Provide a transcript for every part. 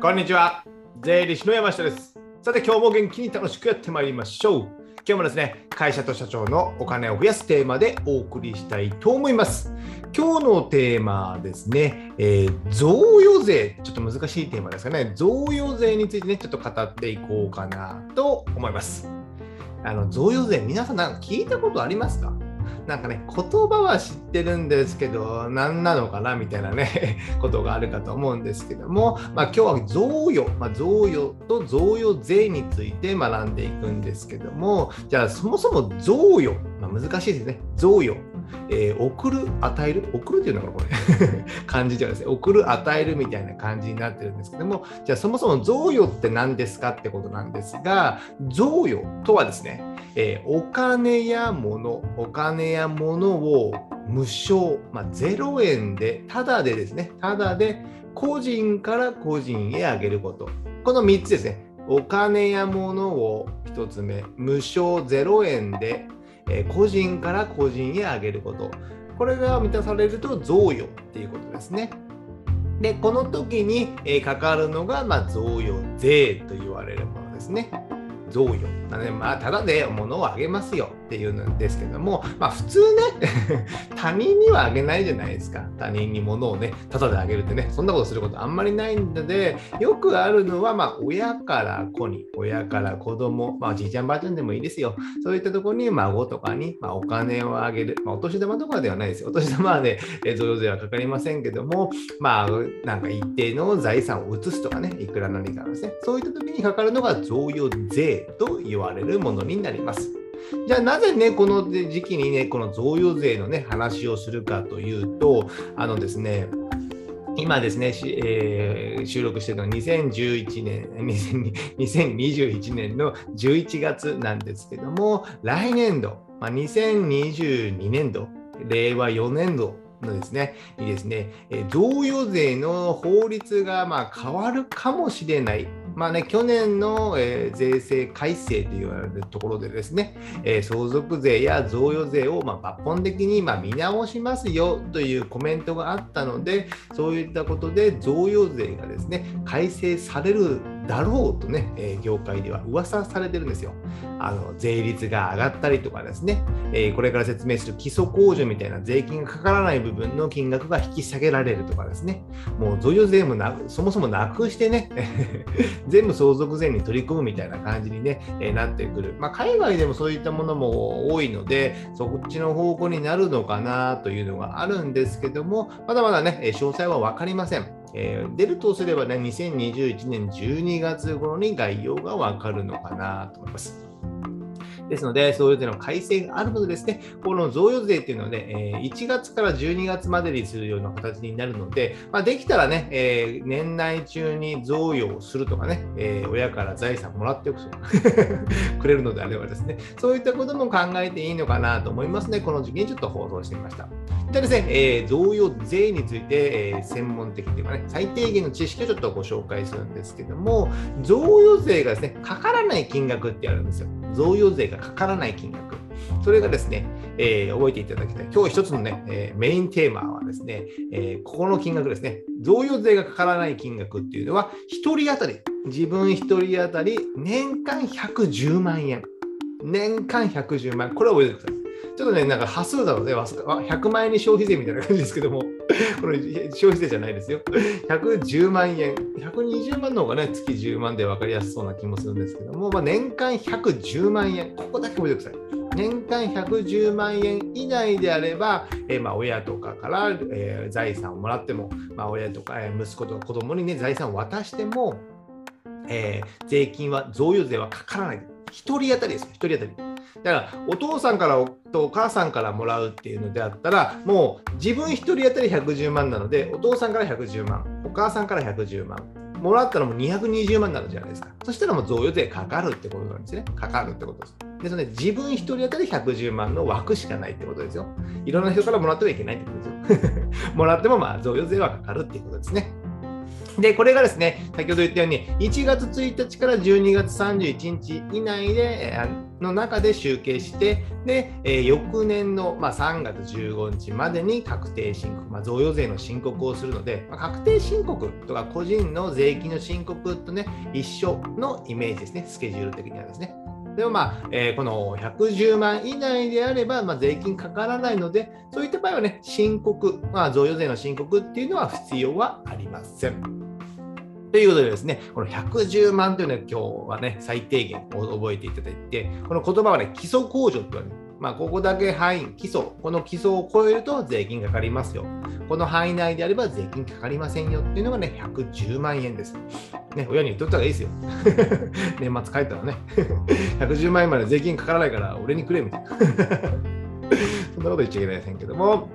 こんにちは。税理士の山下です。さて、今日も元気に楽しくやってまいりましょう。今日もですね、会社と社長のお金を増やすテーマでお送りしたいと思います。今日のテーマですね、えー贈与税、ちょっと難しいテーマですかね、贈与税についてね、ちょっと語っていこうかなと思います。あの贈与税、皆さんなんか聞いたことありますか？なんかね、言葉は知ってるんですけど、何なのかなみたいなね、ことがあるかと思うんですけども、まあ、今日は贈与、まあ、贈与と贈与税について学んでいくんですけども、じゃあそもそも贈与、まあ、難しいですね、贈与。えー送る、与える、送るっていうのがこれ、漢字ではですね、送る、与えるみたいな感じになってるんですけども、じゃあそもそも贈与って何ですかってことなんですが、贈与とはですね、えーお金や物、お金や物を無償、まあ、0円で、ただでですね、ただで個人から個人へあげること。この3つですね。お金や物を1つ目、無償0円で、えー個人から個人へあげること。これが満たされると贈与っていうことですね。で、この時に、えーかかるのが、まあ、贈与税と言われるものですね。贈与。なので、まあ、ただで物をあげますよっていうんですけども、まあ、普通ね、他人にはあげないじゃないですか。他人に物をね、ただであげるってね、そんなことすることあんまりないので、よくあるのは、まあ、親から子に、親から子供、まあ、じいちゃんばあちゃんでもいいですよ。そういったところに孫とかに、まあ、お金をあげる。まあ、お年玉とかではないですよ。お年玉はね、贈与税はかかりませんけども、まあ、なんか一定の財産を移すとかね、いくら何かですね、そういった時にかかるのが贈与税と言われるものになります。じゃあなぜね、この時期にね、この贈与税のね、話をするかというと、あのですね、今ですね、えー収録しているのは2011年、2021年の11月なんですけども、来年度、まあ、2022年度、令和4年度のですね、にですね、贈与税の法律がまあ変わるかもしれない。まあね、去年の、えー税制改正と言われるところでですね、えー相続税や贈与税をま抜本的にま見直しますよというコメントがあったので、そういったことで贈与税がですね、改正されるだろうとね、え業界では噂されてるんですよ。あの税率が上がったりとかですね、えこれから説明する基礎控除みたいな税金がかからない部分の金額が引き下げられるとかですね、もう贈与税もなそもそもなくしてね、全部相続税に取り組むみたいな感じに、ねえなってくる。まあ、海外でもそういったものも多いので、そっちの方向になるのかなというのがあるんですけども、まだまだね、詳細は分かりません。えー出るとすればね、2021年12月頃に概要がわかるのかなと思います。ですので、そういうの改正があるのでですね、この贈与税っていうのはね、え1月から12月までにするような形になるので、まあ、できたらね、え年内中に贈与をするとかね、え親から財産もらっておくとか くれるのであればですね、そういったことも考えていいのかなと思いますね、この時期にちょっと放送してみました。じゃあですね、え贈与税について、え専門的というかね、最低限の知識をちょっとご紹介するんですけども、贈与税がですね、かからない金額ってあるんですよ。贈与税がかからない金額。それがですね、えー覚えていただきたい。今日一つのね、えーメインテーマはですね、えーここの金額ですね。贈与税がかからない金額っていうのは、1人当たり、自分1人当たり年間110万円。年間110万円。これを覚えてください。ちょっとね、なんか端数なので、わす100万円に消費税みたいな感じですけども、これ消費税じゃないですよ。110万円、120万の方がね、月10万で分かりやすそうな気もするんですけども、まあ、年間110万円、ここだけ覚えてください。年間110万円以内であれば、えーまあ、親とかから、えー財産をもらっても、まあ、親とか、えー息子とか子供にね、財産を渡しても、えー税金は、贈与税はかからない。一人当たりですよ、一人当たり。だから、お父さんからとお母さんからもらうっていうのであったら、もう自分一人当たり110万なので、お父さんから110万、お母さんから110万、もらったらもう220万になるじゃないですか。そしたらもう贈与税かかるってことなんですね。かかるってことです。ですので、自分一人当たり110万の枠しかないってことですよ。いろんな人からもらってはいけないってことですよ。もらってもまあ贈与税はかかるっていうことですね。で、これがですね、先ほど言ったように、1月1日から12月31日以内で、えーの中で集計して、で、えー、翌年の、まあ、3月15日までに確定申告、まあ、贈与税の申告をするので、まあ、確定申告とか個人の税金の申告とね、一緒のイメージですね、スケジュール的にはですね。でもまあ、えー、この110万以内であれば、まあ、税金かからないので、そういった場合はね、申告、まあ、贈与税の申告っていうのは必要はありません。ということでですね、この110万というのは今日はね、最低限覚えていただいて、この言葉はね、基礎控除って言われる。まあ、ここだけ範囲、基礎、この基礎を超えると税金かかりますよ。この範囲内であれば税金かかりませんよっていうのがね、110万円です。ね、親に言っとった方がいいですよ。年末帰ったらね、110万円まで税金かからないから俺にくれみたいな。そんなこと言っちゃいけないですけども、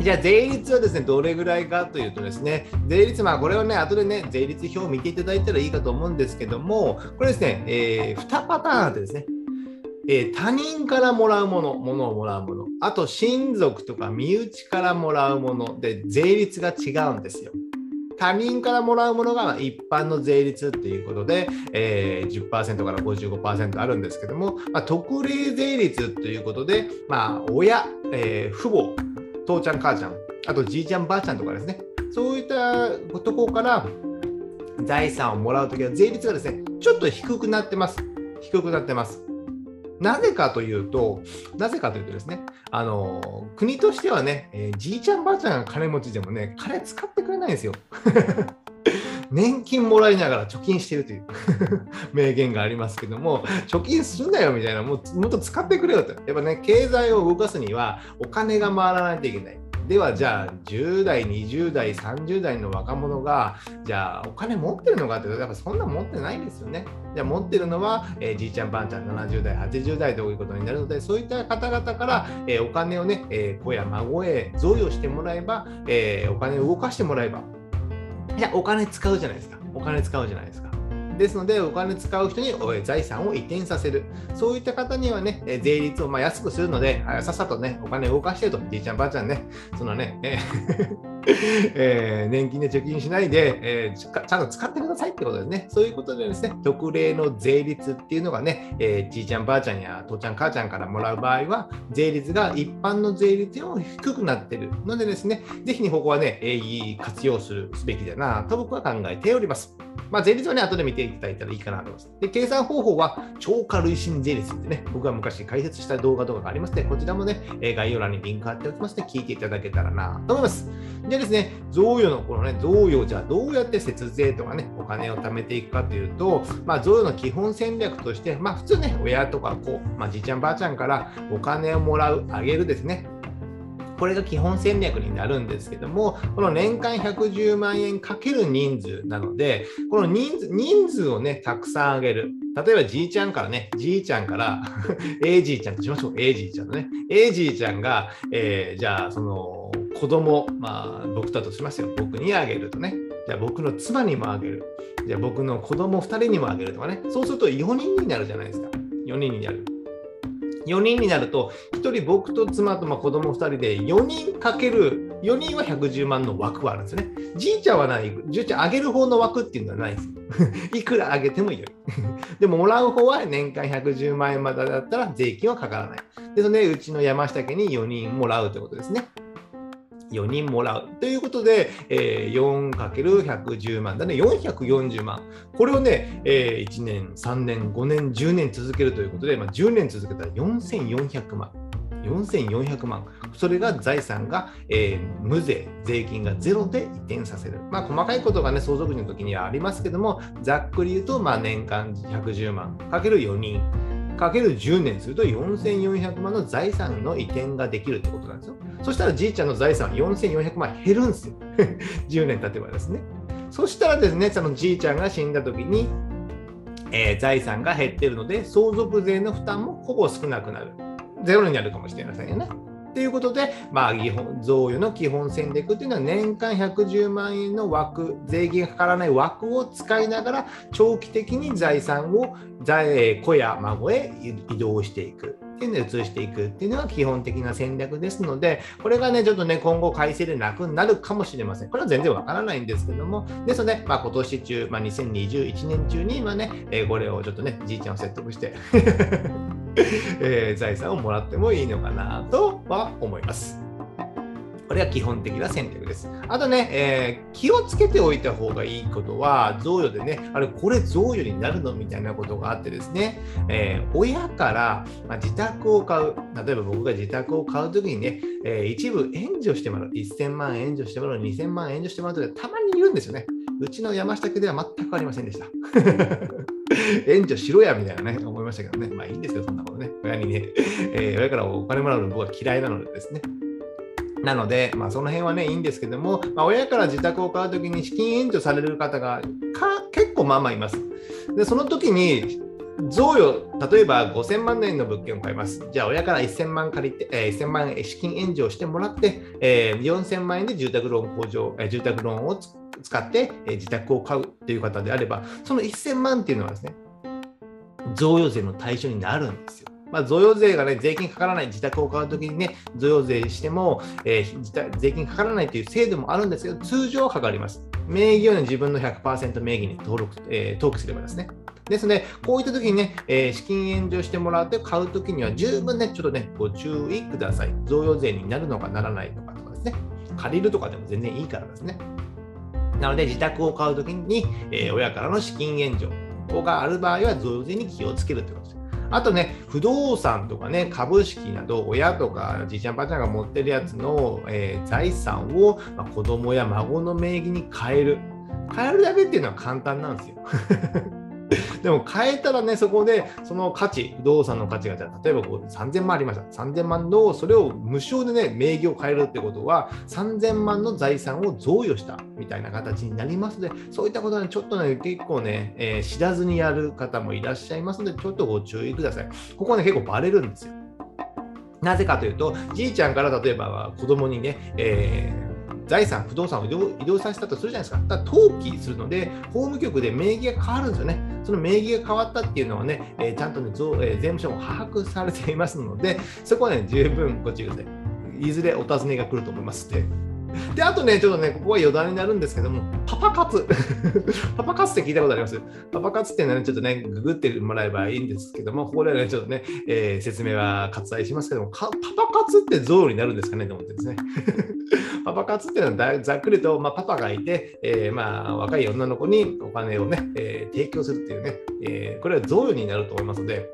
じゃあ税率はですね、どれぐらいかというとですね、税率、まあこれはね、後でね、税率表を見ていただいたらいいかと思うんですけども、これですね、えー、2パターンあってですね、えー、他人からもらうもの、ものをもらうもの、あと親族とか身内からもらうもの。で税率が違うんですよ。他人からもらうものが一般の税率っていうことで、えー、10%から55%あるんですけども、まあ、特例税率ということで、まあ、親、えー、父母、父ちゃん、母ちゃん、あとじいちゃん、ばあちゃんとかですね、そういったところから財産をもらうときは税率がですね、ちょっと低くなってます。低くなってます。なぜかというと、なぜかというとですね、あの国としてはね、えー、じいちゃんばあちゃんが金持ちでもね、金使ってくれないんですよ。年金もらいながら貯金してるという 名言がありますけども、貯金するんだよみたいな、ももっと使ってくれよと。やっぱね、経済を動かすにはお金が回らないといけない。ではじゃあ10代20代30代の若者がじゃあお金持ってるのかってやっぱそんな持ってないんですよね。じゃあ持ってるのは、えー、じいちゃんばあちゃん70代80代ということになるのでそういった方々から、えー、お金をね、えー、子や孫へ贈与してもらえば、えお金を動かしてもらえばじゃあお金使うじゃないですか。お金使うじゃないですか。ですので、お金使う人に財産を移転させる。そういった方にはね、税率をま安くするので、さっさとね、お金を動かしてると、じいちゃんばあちゃんね、そのね、え えー、年金で貯金しないで、えー、ちゃんと使ってくださいってことですね。そういうことでですね、特例の税率っていうのがね、えー、じいちゃんばあちゃんや父ちゃん母ちゃんからもらう場合は、税率が一般の税率より低くなってるのでですね、ぜひにここはね、えー、活用するすべきだなと僕は考えております。まあ、税率はね、後で見ていただいたらいいかなと思います。で、計算方法は超過累進税率ってね、僕が昔解説した動画とかがありますので、こちらもね、概要欄にリンク貼っておきますので、聞いていただけたらなと思います。でですね、贈与のこのね、贈与じゃあどうやって節税とかね、お金を貯めていくかというと、まあ、贈与の基本戦略として、まあ、普通ね、親とか子、まあ、じいちゃんばあちゃんからお金をもらう、あげるですね。これが基本戦略になるんですけども、この年間110万円かける人数なので、この人数人数をね、たくさんあげる。例えばじいちゃんからね、じいちゃんから A じいちゃんとしましょう。A じいちゃんのね。A じいちゃんが、えー、じゃあ、その、子供、まあ、僕だとしますよ。僕にあげるとね。じゃあ僕の妻にもあげる。じゃあ僕の子供2人にもあげるとかね。そうすると4人になるじゃないですか。4人になる。4人になると、1人僕と妻とま子供2人で4人かける4人は110万の枠はあるんですね。じいちゃんはない、じいちゃんあげる方の枠っていうのはないです。いくらあげてもいいよ。でももらう方は年間110万円までだったら税金はかからない。で、それでうちの山下家に4人もらうということですね。4人もらうということで、えー、4×110 万だね、440万。これをね、えー、1年、3年、5年、10年続けるということで、まあ、10年続けたら4400万。4400万。それが財産が、えー、無税、税金がゼロで移転させる。まあ、細かいことがね、相続時の時にはありますけども、ざっくり言うと、まあ、年間110万かける4人。かける10年すると4400万の財産の移転ができるってことなんですよ。そしたらじいちゃんの財産は4400万減るんですよ。10年経てばですね。そしたらですね、そのじいちゃんが死んだ時に、えー、財産が減ってるので、相続税の負担もほぼ少なくなる。ゼロになるかもしれませんよね。ということで、まあ、基本贈与の基本戦略というのは年間110万円の枠、税金がかからない枠を使いながら長期的に財産を子や孫へ移動していく。っていうので移していくっていうのが基本的な戦略ですので、これがね、ちょっとね、今後改正でなくなるかもしれません。これは全然わからないんですけども、ですので、まあ、今年中、まあ、2021年中に、今ね、え、これをちょっとね、じいちゃんを説得して えー、財産をもらってもいいのかなとは思います。これが基本的な選択です。あとね、えー、気をつけておいた方がいいことは、贈与でね、あれ、これ贈与になるのみたいなことがあってですね、えー、親から、ま、自宅を買う、例えば僕が自宅を買うときにね、えー、一部援助してもらう、1000万援助してもらう、2000万援助してもらうとたまにいるんですよね。うちの山下家では全くありませんでした。援助しろやみたいなね、いましたけどね。まあいいんですよ、そんなことね。親にね、えー、親からお金もらうの僕は嫌いなのでですね。なので、まあ、その辺はね、いいんですけども、まあ、親から自宅を買うときに資金援助される方が結構まあまあいます。で、その時に、贈与、例えば5000万円の物件を買います。じゃあ、親から1000万借りて、えー、1000万円資金援助をしてもらって、えー、4000万円で住宅ローン控除、えー、住宅ローンを使って、えー、自宅を買うという方であれば、その1000万っていうのはですね、贈与税の対象になるんですよ。まあ、贈与税がね、税金かからない自宅を買うときにね、贈与税しても、えー、税金かからないという制度もあるんですけど、通常はかかります。名義を、ね、自分の100%名義に登録、えー、登記すればですね。ですので、こういったときにね、えー、資金援助してもらって買うときには十分ね、ちょっとね、ご注意ください。贈与税になるのかならないのかとかですね。借りるとかでも全然いいからですね。なので、自宅を買うときに、えー、親からの資金援助がある場合は増税に気をつけるということです。あとね、不動産とかね、株式など、親とかじいちゃんばあちゃんが持ってるやつの、えー、財産を、まあ、子供や孫の名義に変える。変えるだけっていうのは簡単なんですよ。でも変えたらね、そこでその価値、不動産の価値が、じゃ例えばこう3000万ありました。3000万の、それを無償でね、名義を変えるってことは、3000万の財産を贈与したみたいな形になりますので、そういったことは、ね、ちょっとね、結構ね、えー、知らずにやる方もいらっしゃいますので、ちょっとご注意ください。ここね、結構バレるんですよ。なぜかというと、じいちゃんから例えば子供にね、えー財産、不動産を移動移動させたとするじゃないですか。だから登記するので、法務局で名義が変わるんですよね。その名義が変わったっていうのはね、えー、ちゃんとね、えー、税務署も把握されていますので、そこはね、十分ご注意ください。いずれお尋ねが来ると思いますって。で、あとね、ちょっとね、ここは余談になるんですけども、パパ活。パパ活って聞いたことあります？パパ活っていうのはね、ちょっとね、ググってもらえばいいんですけども、ここではね、ちょっとね、えー、説明は割愛しますけども、パパ活ってゾウになるんですかね？と思ってですね。パパ活っていうのはざっくりと、まあ、パパがいて、えー、まあ、若い女の子にお金をね、えー、提供するっていうね、え、これは贈与になると思いますので、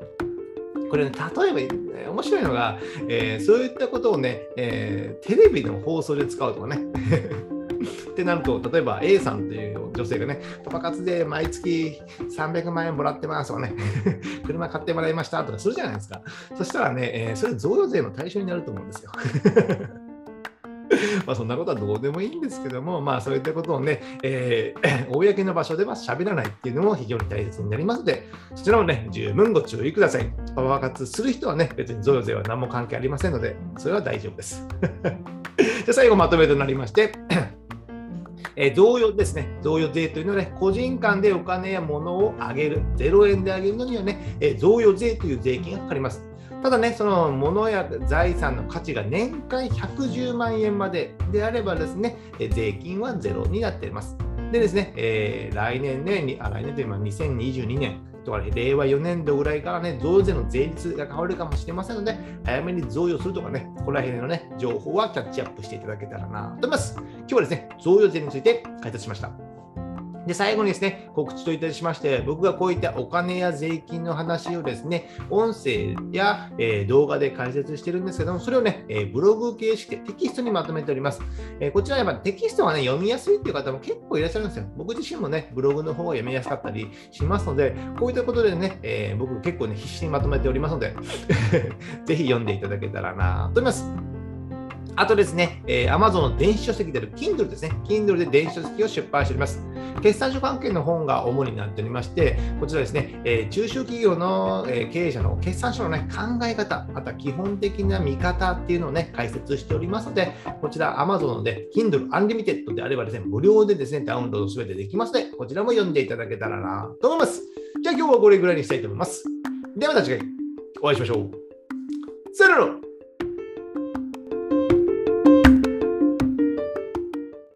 これね、例えば、面白いのが、えー、そういったことをね、えー、テレビの放送で使うとかね。ってなると、例えば A さんという女性がね、パパ活で毎月300万円もらってますとかね、車買ってもらいましたとかするじゃないですか。そしたらね、えー、それ贈与税の対象になると思うんですよ。まあそんなことはどうでもいいんですけども、まあそういったことをね、えー、公の場所では喋らないっていうのも非常に大切になりますので、そちらもね、十分ご注意ください。パパ活する人はね、別に贈与税は何も関係ありませんので、それは大丈夫です。じゃ最後まとめとなりまして、えー、贈与ですね、贈与税というのはね、個人間でお金や物をあげる、0円であげるのにはね、え、贈与税という税金がかかります。ただね、その物や財産の価値が年間110万円までであればですね、税金はゼロになっています。でですね、えー、来年ね、あ来年というのは2022年とか、ね、令和4年度ぐらいからね、贈与税の税率が変わるかもしれませんので、早めに贈与するとかね、ここら辺のね、情報はキャッチアップしていただけたらなと思います。今日はですね、贈与税について解説しました。で、最後にですね、告知といたしまして、僕がこういったお金や税金の話をですね、音声や、えー、動画で解説してるんですけども、それをね、えー、ブログ形式でテキストにまとめております。えー、こちらやっぱテキストがね、読みやすいっていう方も結構いらっしゃるんですよ。僕自身もね、ブログの方が読みやすかったりしますので、こういったことでね、え僕結構ね、必死にまとめておりますので ぜひ読んでいただけたらなと思います。あとですね、えー、Amazon の電子書籍である Kindle ですね。Kindle で電子書籍を出版しております。決算書関係の本が主になっておりまして、こちらですね、えー、中小企業の、え、経営者の決算書の、ね、考え方、また基本的な見方っていうのをね、解説しておりますので、こちら Amazon ので、Kindle Unlimited であればですね、無料でですね、ダウンロードすべてできますので、こちらも読んでいただけたらなと思います。じゃあ今日はこれぐらいにしたいと思います。ではまた次回お会いしましょう。さよなら